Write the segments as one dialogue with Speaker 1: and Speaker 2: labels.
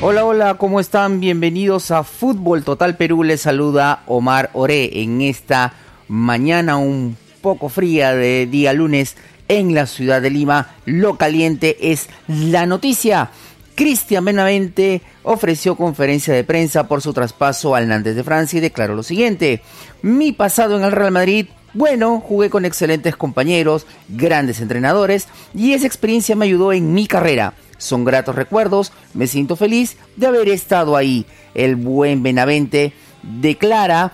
Speaker 1: Hola, hola, ¿cómo están? Bienvenidos a Fútbol Total Perú. Les saluda Omar Oré en esta mañana un poco fría de día lunes en la ciudad de Lima. Lo caliente es la noticia. Cristian Benavente ofreció conferencia de prensa por su traspaso al Nantes de Francia y declaró lo siguiente. Mi pasado en el Real Madrid bueno, jugué con excelentes compañeros, grandes entrenadores y esa experiencia me ayudó en mi carrera. Son gratos recuerdos, me siento feliz de haber estado ahí. El buen Benavente declara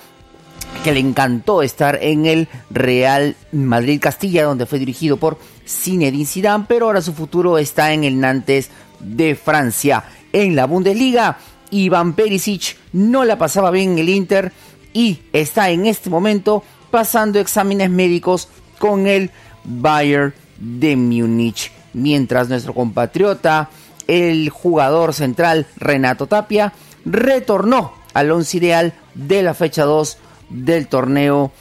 Speaker 1: que le encantó estar en el Real Madrid Castilla, donde fue dirigido por Zinedine Zidane, pero ahora su futuro está en el Nantes de Francia. En la Bundesliga, Iván Perisic no la pasaba bien en el Inter y está en este momento pasando exámenes médicos con el Bayern de Múnich mientras nuestro compatriota, el jugador central Renato Tapia, retornó al once ideal de la fecha 2 del torneo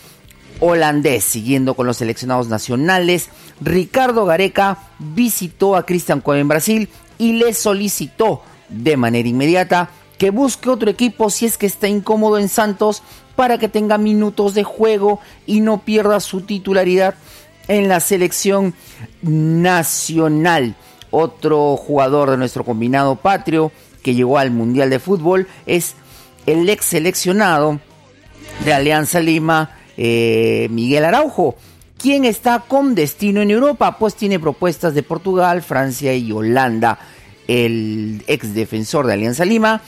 Speaker 1: holandés. Siguiendo con los seleccionados nacionales, Ricardo Gareca visitó a Cristian Cueva en Brasil y le solicitó de manera inmediata que busque otro equipo si es que está incómodo en Santos para que tenga minutos de juego y no pierda su titularidad en la selección nacional. Otro jugador de nuestro combinado patrio que llegó al Mundial de Fútbol es el ex seleccionado de Alianza Lima, eh, Miguel Araujo, quien está con destino en Europa, pues tiene propuestas de Portugal, Francia y Holanda. El ex defensor de Alianza Lima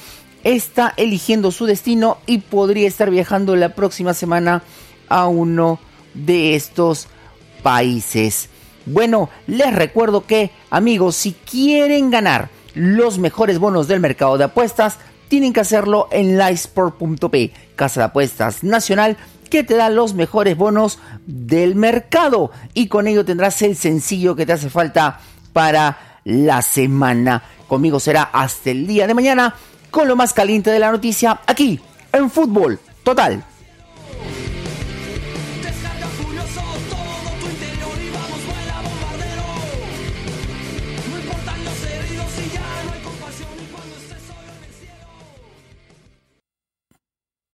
Speaker 1: está eligiendo su destino y podría estar viajando la próxima semana a uno de estos países. Bueno, les recuerdo que, amigos, si quieren ganar los mejores bonos del mercado de apuestas, tienen que hacerlo en livesport.p, casa de apuestas nacional que te da los mejores bonos del mercado y con ello tendrás el sencillo que te hace falta para la semana. Conmigo será hasta el día de mañana con lo más caliente de la noticia aquí en Fútbol Total